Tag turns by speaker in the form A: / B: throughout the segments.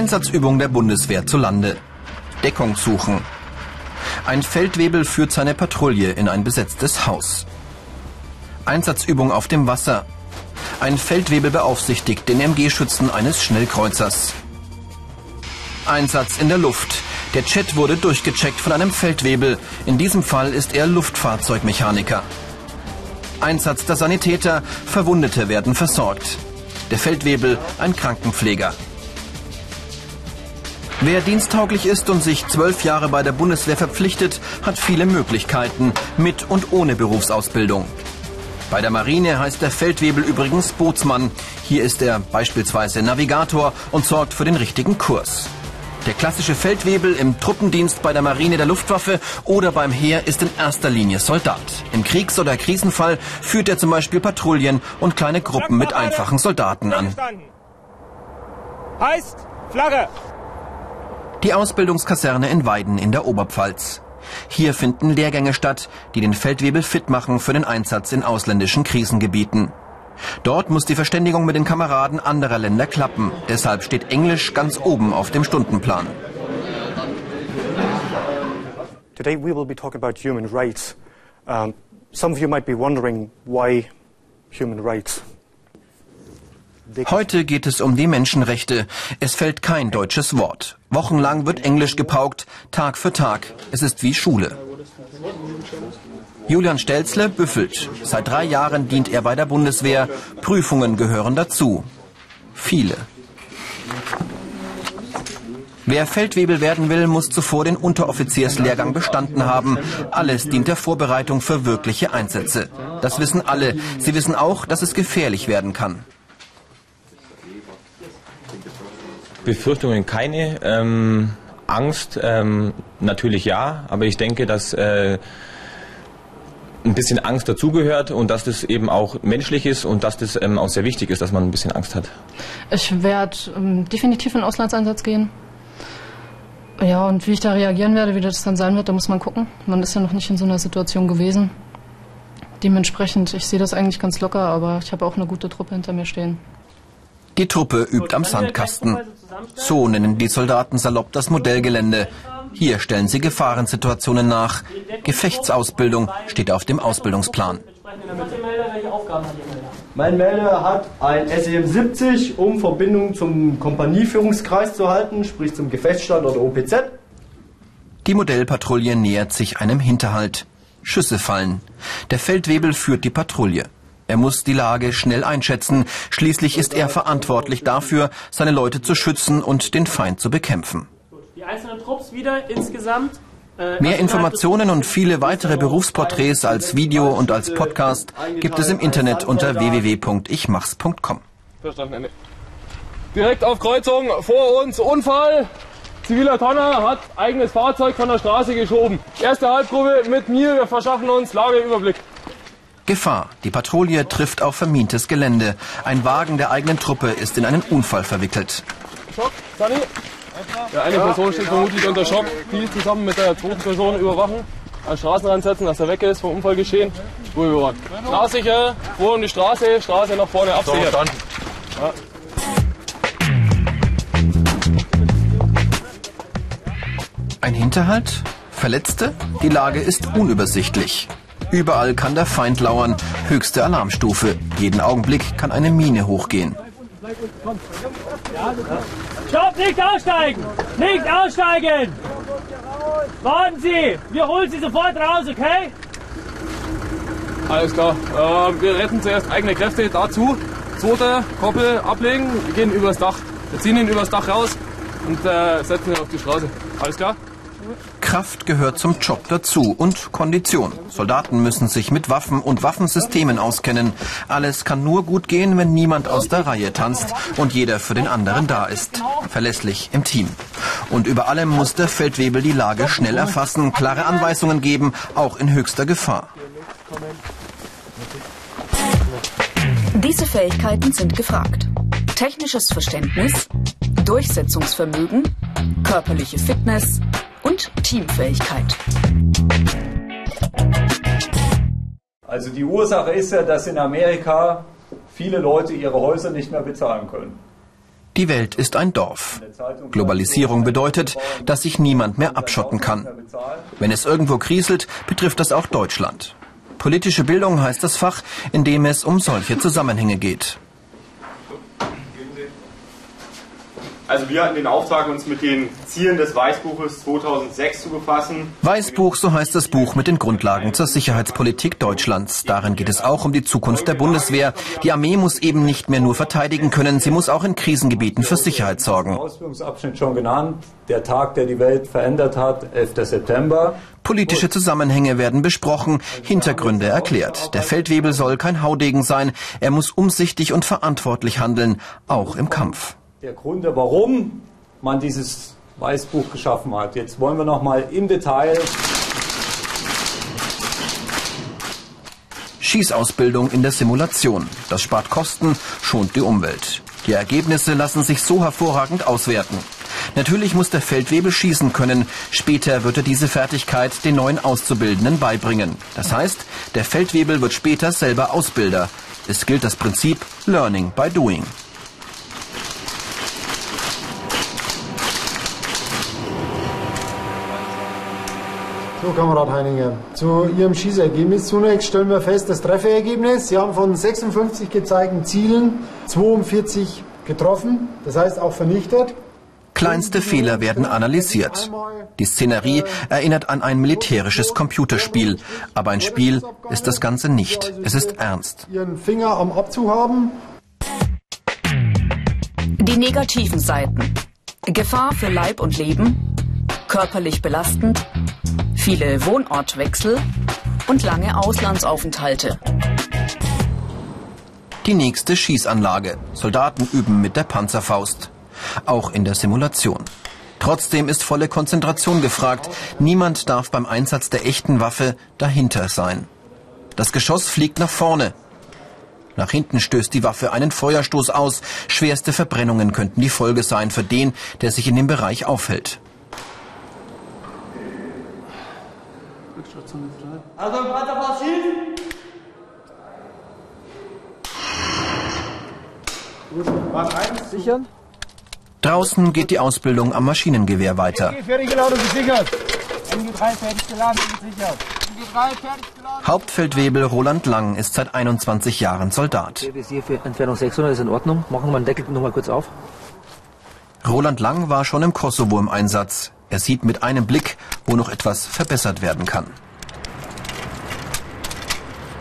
A: Einsatzübung der Bundeswehr zu Lande. Deckung suchen. Ein Feldwebel führt seine Patrouille in ein besetztes Haus. Einsatzübung auf dem Wasser. Ein Feldwebel beaufsichtigt den MG-Schützen eines Schnellkreuzers. Einsatz in der Luft. Der Jet wurde durchgecheckt von einem Feldwebel. In diesem Fall ist er Luftfahrzeugmechaniker. Einsatz der Sanitäter. Verwundete werden versorgt. Der Feldwebel ein Krankenpfleger. Wer diensttauglich ist und sich zwölf Jahre bei der Bundeswehr verpflichtet, hat viele Möglichkeiten, mit und ohne Berufsausbildung. Bei der Marine heißt der Feldwebel übrigens Bootsmann. Hier ist er beispielsweise Navigator und sorgt für den richtigen Kurs. Der klassische Feldwebel im Truppendienst bei der Marine der Luftwaffe oder beim Heer ist in erster Linie Soldat. Im Kriegs- oder Krisenfall führt er zum Beispiel Patrouillen und kleine Gruppen mit einfachen Soldaten an.
B: Heißt Flagge!
A: Die Ausbildungskaserne in Weiden in der Oberpfalz. Hier finden Lehrgänge statt, die den Feldwebel fit machen für den Einsatz in ausländischen Krisengebieten. Dort muss die Verständigung mit den Kameraden anderer Länder klappen. Deshalb steht Englisch ganz oben auf dem Stundenplan.
C: Today we will be talking about human rights. Um, some of you might be wondering why human rights.
A: Heute geht es um die Menschenrechte. Es fällt kein deutsches Wort. Wochenlang wird Englisch gepaukt, Tag für Tag. Es ist wie Schule. Julian Stelzle büffelt. Seit drei Jahren dient er bei der Bundeswehr. Prüfungen gehören dazu. Viele. Wer Feldwebel werden will, muss zuvor den Unteroffizierslehrgang bestanden haben. Alles dient der Vorbereitung für wirkliche Einsätze. Das wissen alle. Sie wissen auch, dass es gefährlich werden kann.
D: Befürchtungen keine. Ähm, Angst ähm, natürlich ja, aber ich denke, dass äh, ein bisschen Angst dazugehört und dass das eben auch menschlich ist und dass das ähm, auch sehr wichtig ist, dass man ein bisschen Angst hat.
E: Ich werde ähm, definitiv in den Auslandseinsatz gehen. Ja, und wie ich da reagieren werde, wie das dann sein wird, da muss man gucken. Man ist ja noch nicht in so einer Situation gewesen. Dementsprechend, ich sehe das eigentlich ganz locker, aber ich habe auch eine gute Truppe hinter mir stehen.
A: Die Truppe übt am Sandkasten. So nennen die Soldaten salopp das Modellgelände. Hier stellen sie Gefahrensituationen nach. Gefechtsausbildung steht auf dem Ausbildungsplan.
F: Mein Melder hat ein SEM 70, um Verbindung zum Kompanieführungskreis zu halten, sprich zum Gefechtsstand oder OPZ.
A: Die Modellpatrouille nähert sich einem Hinterhalt. Schüsse fallen. Der Feldwebel führt die Patrouille. Er muss die Lage schnell einschätzen. Schließlich ist er verantwortlich dafür, seine Leute zu schützen und den Feind zu bekämpfen.
B: Die einzelnen Trupps wieder insgesamt. Äh,
A: Mehr Informationen und viele weitere Berufsporträts als Video und als Podcast gibt es im Internet unter www.ichmachs.com.
G: Verstanden, Ende. Direkt auf Kreuzung vor uns Unfall. Ziviler Tonner hat eigenes Fahrzeug von der Straße geschoben. Erste Halbgruppe mit mir, wir verschaffen uns Lageüberblick.
A: Gefahr. Die Patrouille trifft auf vermintes Gelände. Ein Wagen der eigenen Truppe ist in einen Unfall verwickelt.
G: Schock, Sunny. Ja, eine Person steht vermutlich unter Schock. Die zusammen mit der zweiten Person überwachen. An Straßenrand setzen, dass er weg ist vom Unfallgeschehen. Spur überwachen. Straßsicher, Ruhe um die Straße, Straße nach vorne absichern. Ja.
A: Ein Hinterhalt? Verletzte? Die Lage ist unübersichtlich. Überall kann der Feind lauern. Höchste Alarmstufe. Jeden Augenblick kann eine Mine hochgehen.
B: Stopp, nicht aussteigen! Nicht aussteigen! Warten Sie! Wir holen Sie sofort raus, okay?
G: Alles klar. Äh, wir retten zuerst eigene Kräfte dazu. Zweiter Koppel ablegen. Wir gehen übers Dach. Wir ziehen ihn übers Dach raus und äh, setzen ihn auf die Straße. Alles klar?
A: Kraft gehört zum Job dazu und Kondition. Soldaten müssen sich mit Waffen und Waffensystemen auskennen. Alles kann nur gut gehen, wenn niemand aus der Reihe tanzt und jeder für den anderen da ist. Verlässlich im Team. Und über allem muss der Feldwebel die Lage schnell erfassen, klare Anweisungen geben, auch in höchster Gefahr.
H: Diese Fähigkeiten sind gefragt. Technisches Verständnis, Durchsetzungsvermögen, körperliche Fitness und Teamfähigkeit.
I: Also die Ursache ist ja, dass in Amerika viele Leute ihre Häuser nicht mehr bezahlen können.
A: Die Welt ist ein Dorf. Globalisierung bedeutet, dass sich niemand mehr abschotten kann. Wenn es irgendwo kriselt, betrifft das auch Deutschland. Politische Bildung heißt das Fach, in dem es um solche Zusammenhänge geht.
I: Also wir hatten den Auftrag, uns mit den Zielen des Weißbuches 2006 zu befassen.
A: Weißbuch, so heißt das Buch mit den Grundlagen zur Sicherheitspolitik Deutschlands. Darin geht es auch um die Zukunft der Bundeswehr. Die Armee muss eben nicht mehr nur verteidigen können, sie muss auch in Krisengebieten für Sicherheit sorgen.
J: Ausführungsabschnitt schon genannt, der Tag, der die Welt verändert hat, 11. September.
A: Politische Zusammenhänge werden besprochen, Hintergründe erklärt. Der Feldwebel soll kein Haudegen sein, er muss umsichtig und verantwortlich handeln, auch im Kampf
J: der Gründe, warum man dieses Weißbuch geschaffen hat. Jetzt wollen wir noch mal im Detail
A: Schießausbildung in der Simulation. Das spart Kosten, schont die Umwelt. Die Ergebnisse lassen sich so hervorragend auswerten. Natürlich muss der Feldwebel schießen können. Später wird er diese Fertigkeit den neuen Auszubildenden beibringen. Das heißt, der Feldwebel wird später selber Ausbilder. Es gilt das Prinzip Learning by Doing.
K: So, Kamerad Heininger, zu Ihrem Schießergebnis. Zunächst stellen wir fest, das Trefferergebnis. Sie haben von 56 gezeigten Zielen 42 getroffen, das heißt auch vernichtet.
A: Kleinste Fehler werden analysiert. Die Szenerie erinnert an ein militärisches Computerspiel. Aber ein Spiel ist das Ganze nicht. Es ist ernst.
K: Ihren Finger am Abzug haben.
H: Die negativen Seiten. Gefahr für Leib und Leben. Körperlich belastend viele Wohnortwechsel und lange Auslandsaufenthalte.
A: Die nächste Schießanlage. Soldaten üben mit der Panzerfaust. Auch in der Simulation. Trotzdem ist volle Konzentration gefragt. Niemand darf beim Einsatz der echten Waffe dahinter sein. Das Geschoss fliegt nach vorne. Nach hinten stößt die Waffe einen Feuerstoß aus. Schwerste Verbrennungen könnten die Folge sein für den, der sich in dem Bereich aufhält. Also Panzerfaust schießen! Gut, Mark 1, sichern. Draußen geht die Ausbildung am Maschinengewehr weiter. Fertig geladen und gesichert. MG3 fertig geladen und gesichert. Hauptfeldwebel Roland Lang ist seit 21 Jahren Soldat.
L: Visier für Entfernung 600 ist in Ordnung. Machen wir den Deckel noch mal kurz auf.
A: Roland Lang war schon im Kosovo im Einsatz. Er sieht mit einem Blick, wo noch etwas verbessert werden kann.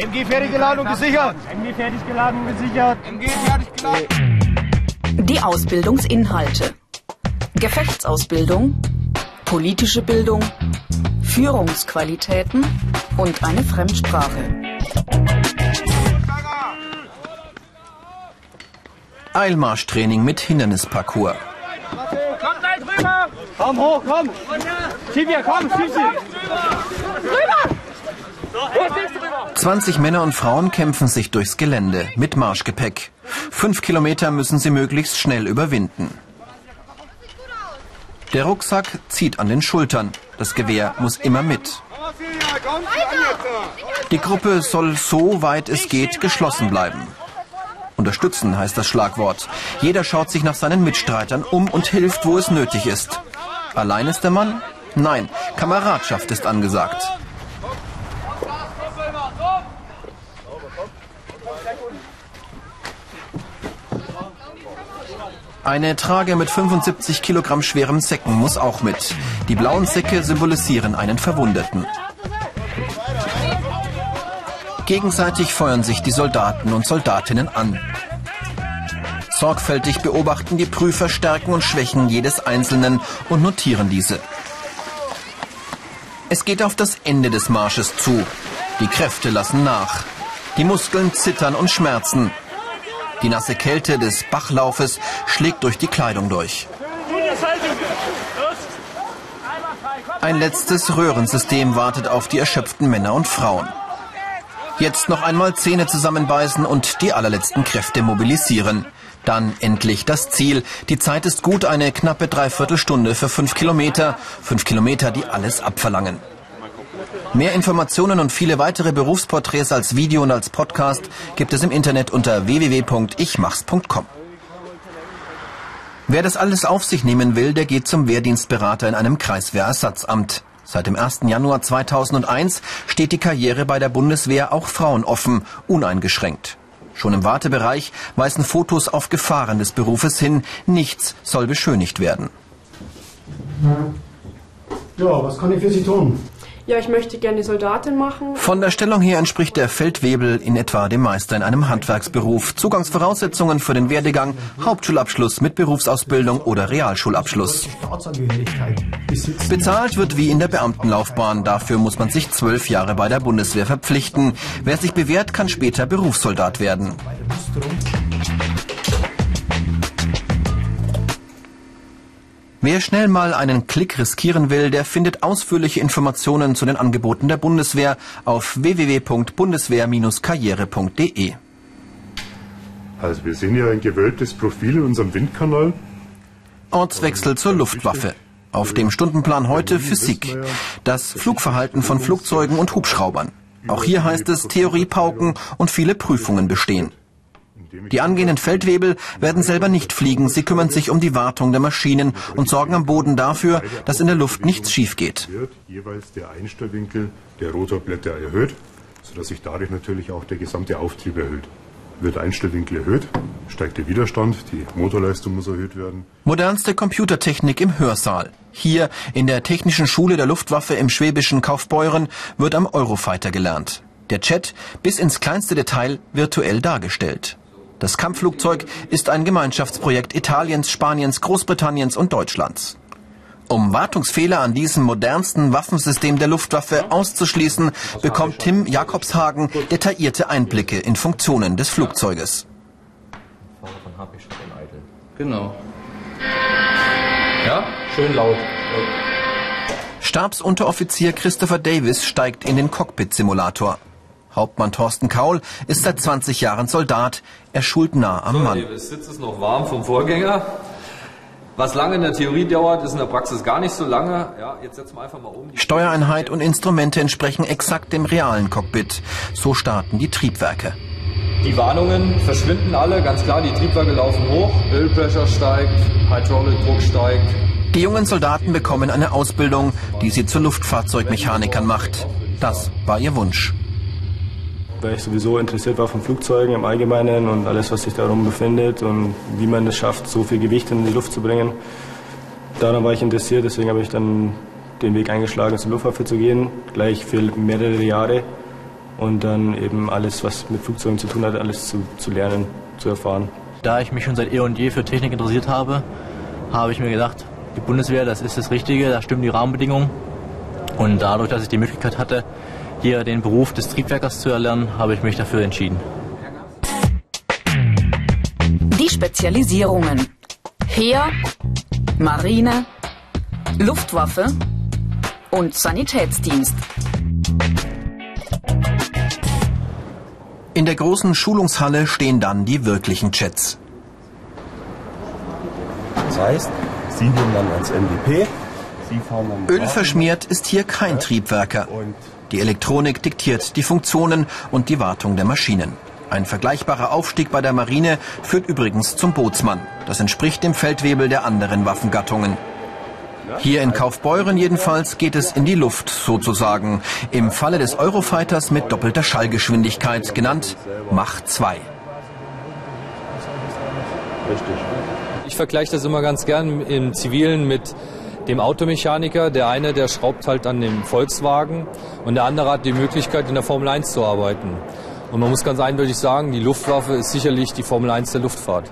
B: MG fertig geladen und gesichert. MG fertig geladen und gesichert. MG fertig
H: geladen. Die Ausbildungsinhalte. Gefechtsausbildung, politische Bildung, Führungsqualitäten und eine Fremdsprache.
A: Eilmarschtraining mit Hindernisparcours.
B: Kommt gleich rüber! Komm hoch, komm! Silvia, komm, schieb sie! Rüber!
A: 20 Männer und Frauen kämpfen sich durchs Gelände mit Marschgepäck. Fünf Kilometer müssen sie möglichst schnell überwinden. Der Rucksack zieht an den Schultern. Das Gewehr muss immer mit. Die Gruppe soll so weit es geht geschlossen bleiben. Unterstützen heißt das Schlagwort. Jeder schaut sich nach seinen Mitstreitern um und hilft, wo es nötig ist. Allein ist der Mann? Nein, Kameradschaft ist angesagt. Eine Trage mit 75 Kilogramm schwerem Säcken muss auch mit. Die blauen Säcke symbolisieren einen Verwundeten. Gegenseitig feuern sich die Soldaten und Soldatinnen an. Sorgfältig beobachten die Prüfer Stärken und Schwächen jedes Einzelnen und notieren diese. Es geht auf das Ende des Marsches zu. Die Kräfte lassen nach. Die Muskeln zittern und schmerzen. Die nasse Kälte des Bachlaufes schlägt durch die Kleidung durch. Ein letztes Röhrensystem wartet auf die erschöpften Männer und Frauen. Jetzt noch einmal Zähne zusammenbeißen und die allerletzten Kräfte mobilisieren. Dann endlich das Ziel. Die Zeit ist gut, eine knappe Dreiviertelstunde für fünf Kilometer. Fünf Kilometer, die alles abverlangen. Mehr Informationen und viele weitere Berufsporträts als Video und als Podcast gibt es im Internet unter www.ichmachs.com. Wer das alles auf sich nehmen will, der geht zum Wehrdienstberater in einem Kreiswehrersatzamt. Seit dem 1. Januar 2001 steht die Karriere bei der Bundeswehr auch Frauen offen, uneingeschränkt. Schon im Wartebereich weisen Fotos auf Gefahren des Berufes hin. Nichts soll beschönigt werden.
K: Ja, was kann ich für Sie tun?
M: Ja, ich möchte gerne Soldatin machen.
A: Von der Stellung her entspricht der Feldwebel in etwa dem Meister in einem Handwerksberuf. Zugangsvoraussetzungen für den Werdegang, Hauptschulabschluss mit Berufsausbildung oder Realschulabschluss. Bezahlt wird wie in der Beamtenlaufbahn. Dafür muss man sich zwölf Jahre bei der Bundeswehr verpflichten. Wer sich bewährt, kann später Berufssoldat werden. Wer schnell mal einen Klick riskieren will, der findet ausführliche Informationen zu den Angeboten der Bundeswehr auf www.bundeswehr-karriere.de.
N: Also wir sehen hier ein gewölbtes Profil in unserem Windkanal.
A: Ortswechsel zur Luftwaffe. Auf dem Stundenplan heute Physik. Das Flugverhalten von Flugzeugen und Hubschraubern. Auch hier heißt es Theorie pauken und viele Prüfungen bestehen. Die angehenden Feldwebel werden selber nicht fliegen. Sie kümmern sich um die Wartung der Maschinen und sorgen am Boden dafür, dass in der Luft nichts schief geht.
N: Jeweils der Einstellwinkel der Rotorblätter erhöht, sodass sich dadurch natürlich auch der gesamte Auftrieb erhöht. Wird Einstellwinkel erhöht, steigt der Widerstand, die Motorleistung muss erhöht werden.
A: Modernste Computertechnik im Hörsaal. Hier in der Technischen Schule der Luftwaffe im schwäbischen Kaufbeuren wird am Eurofighter gelernt. Der Chat bis ins kleinste Detail virtuell dargestellt. Das Kampfflugzeug ist ein Gemeinschaftsprojekt Italiens, Spaniens, Großbritanniens und Deutschlands. Um Wartungsfehler an diesem modernsten Waffensystem der Luftwaffe auszuschließen, bekommt Tim Jakobshagen detaillierte Einblicke in Funktionen des Flugzeuges.
O: Genau. Ja, schön laut.
A: Stabsunteroffizier Christopher Davis steigt in den Cockpit-Simulator. Hauptmann Thorsten Kaul ist seit 20 Jahren Soldat. Er schult nah am Mann.
O: Der Sitz ist noch warm vom Vorgänger. Was lange in der Theorie dauert, ist in der Praxis gar nicht so lange. Ja, jetzt setzen wir einfach mal um.
A: Steuereinheit und Instrumente entsprechen exakt dem realen Cockpit. So starten die Triebwerke.
O: Die Warnungen verschwinden alle, ganz klar, die Triebwerke laufen hoch, Ölpressure steigt, Hydraulik-Druck steigt.
A: Die jungen Soldaten bekommen eine Ausbildung, die sie zu Luftfahrzeugmechanikern macht. Das war ihr Wunsch
P: weil ich sowieso interessiert war von Flugzeugen im Allgemeinen und alles, was sich darum befindet und wie man es schafft, so viel Gewicht in die Luft zu bringen. Daran war ich interessiert, deswegen habe ich dann den Weg eingeschlagen, zur Luftwaffe zu gehen, gleich für mehrere Jahre und dann eben alles, was mit Flugzeugen zu tun hat, alles zu, zu lernen, zu erfahren.
L: Da ich mich schon seit eh und je für Technik interessiert habe, habe ich mir gedacht, die Bundeswehr, das ist das Richtige, da stimmen die Rahmenbedingungen. Und dadurch, dass ich die Möglichkeit hatte, hier den Beruf des Triebwerkers zu erlernen, habe ich mich dafür entschieden.
H: Die Spezialisierungen. Heer, Marine, Luftwaffe und Sanitätsdienst.
A: In der großen Schulungshalle stehen dann die wirklichen Jets.
Q: Das heißt, Sie gehen dann ans
A: fahren dann Ölverschmiert ist hier kein Triebwerker. Die Elektronik diktiert die Funktionen und die Wartung der Maschinen. Ein vergleichbarer Aufstieg bei der Marine führt übrigens zum Bootsmann. Das entspricht dem Feldwebel der anderen Waffengattungen. Hier in Kaufbeuren jedenfalls geht es in die Luft sozusagen. Im Falle des Eurofighters mit doppelter Schallgeschwindigkeit, genannt Mach 2.
O: Ich vergleiche das immer ganz gern im Zivilen mit dem Automechaniker. Der eine, der schraubt halt an dem Volkswagen und der andere hat die Möglichkeit, in der Formel 1 zu arbeiten. Und man muss ganz eindeutig sagen, die Luftwaffe ist sicherlich die Formel 1 der Luftfahrt.